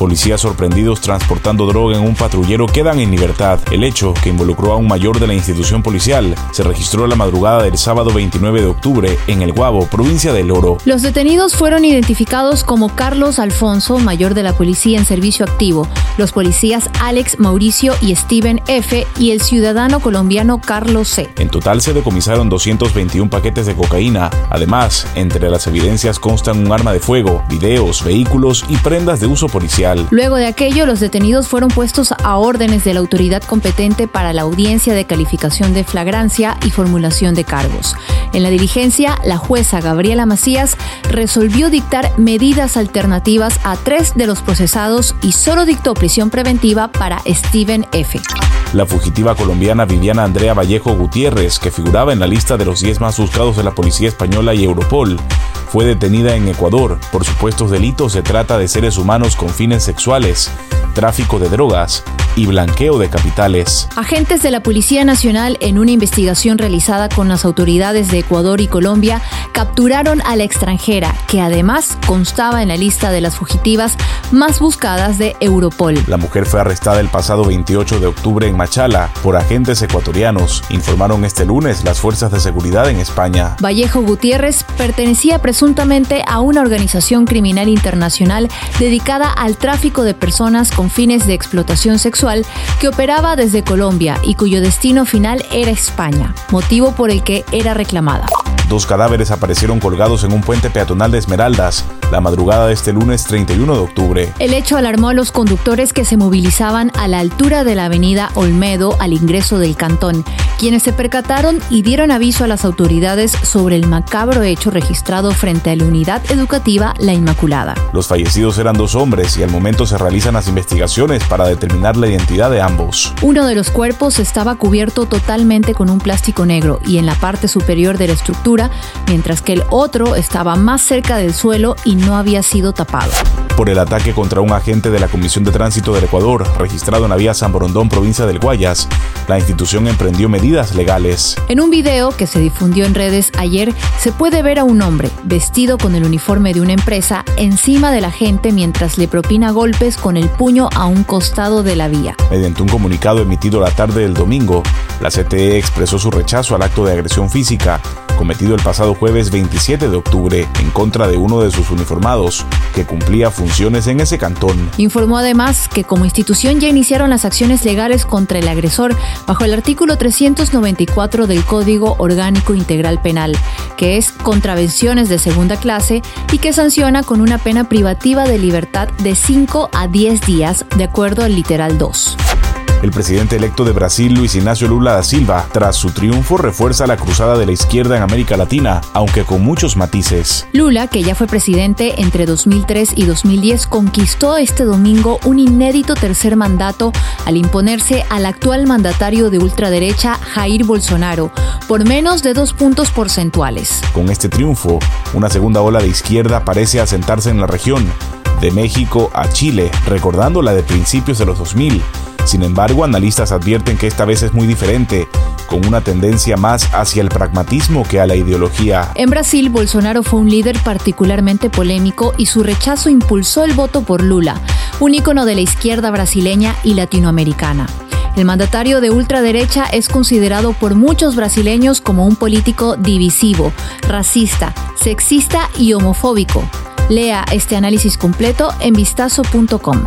Policías sorprendidos transportando droga en un patrullero quedan en libertad. El hecho, que involucró a un mayor de la institución policial, se registró la madrugada del sábado 29 de octubre en El Guabo, provincia del Oro. Los detenidos fueron identificados como Carlos Alfonso, mayor de la policía en servicio activo, los policías Alex Mauricio y Steven F. y el ciudadano colombiano Carlos C. En total se decomisaron 221 paquetes de cocaína. Además, entre las evidencias constan un arma de fuego, videos, vehículos y prendas de uso policial. Luego de aquello, los detenidos fueron puestos a órdenes de la autoridad competente para la audiencia de calificación de flagrancia y formulación de cargos. En la diligencia, la jueza Gabriela Macías resolvió dictar medidas alternativas a tres de los procesados y solo dictó prisión preventiva para Steven F. La fugitiva colombiana Viviana Andrea Vallejo Gutiérrez, que figuraba en la lista de los 10 más buscados de la policía española y Europol, fue detenida en Ecuador. Por supuestos delitos de trata de seres humanos con fines sexuales, tráfico de drogas y blanqueo de capitales. Agentes de la Policía Nacional, en una investigación realizada con las autoridades de Ecuador y Colombia, capturaron a la extranjera, que además constaba en la lista de las fugitivas más buscadas de Europol. La mujer fue arrestada el pasado 28 de octubre en Machala por agentes ecuatorianos, informaron este lunes las fuerzas de seguridad en España. Vallejo Gutiérrez pertenecía presuntamente a una organización criminal internacional dedicada al tráfico de personas con fines de explotación sexual que operaba desde Colombia y cuyo destino final era España, motivo por el que era reclamada. Dos cadáveres aparecieron colgados en un puente peatonal de Esmeraldas la madrugada de este lunes 31 de octubre. El hecho alarmó a los conductores que se movilizaban a la altura de la avenida Olmedo al ingreso del cantón, quienes se percataron y dieron aviso a las autoridades sobre el macabro hecho registrado frente a la unidad educativa La Inmaculada. Los fallecidos eran dos hombres y al momento se realizan las investigaciones para determinar la identidad de ambos. Uno de los cuerpos estaba cubierto totalmente con un plástico negro y en la parte superior de la estructura, mientras que el otro estaba más cerca del suelo y no había sido tapado por el ataque contra un agente de la Comisión de Tránsito del Ecuador, registrado en la vía San Borondón, provincia del Guayas. La institución emprendió medidas legales. En un video que se difundió en redes ayer, se puede ver a un hombre vestido con el uniforme de una empresa encima del agente mientras le propina golpes con el puño a un costado de la vía. Mediante un comunicado emitido la tarde del domingo, la CTE expresó su rechazo al acto de agresión física cometido el pasado jueves 27 de octubre en contra de uno de sus uniformados que cumplía funciones en ese cantón. Informó además que como institución ya iniciaron las acciones legales contra el agresor bajo el artículo 394 del Código Orgánico Integral Penal, que es contravenciones de segunda clase y que sanciona con una pena privativa de libertad de 5 a 10 días, de acuerdo al literal 2. El presidente electo de Brasil, Luis Ignacio Lula da Silva, tras su triunfo refuerza la cruzada de la izquierda en América Latina, aunque con muchos matices. Lula, que ya fue presidente entre 2003 y 2010, conquistó este domingo un inédito tercer mandato al imponerse al actual mandatario de ultraderecha, Jair Bolsonaro, por menos de dos puntos porcentuales. Con este triunfo, una segunda ola de izquierda parece asentarse en la región, de México a Chile, recordando la de principios de los 2000 sin embargo, analistas advierten que esta vez es muy diferente, con una tendencia más hacia el pragmatismo que a la ideología. En Brasil, Bolsonaro fue un líder particularmente polémico y su rechazo impulsó el voto por Lula, un ícono de la izquierda brasileña y latinoamericana. El mandatario de ultraderecha es considerado por muchos brasileños como un político divisivo, racista, sexista y homofóbico. Lea este análisis completo en vistazo.com.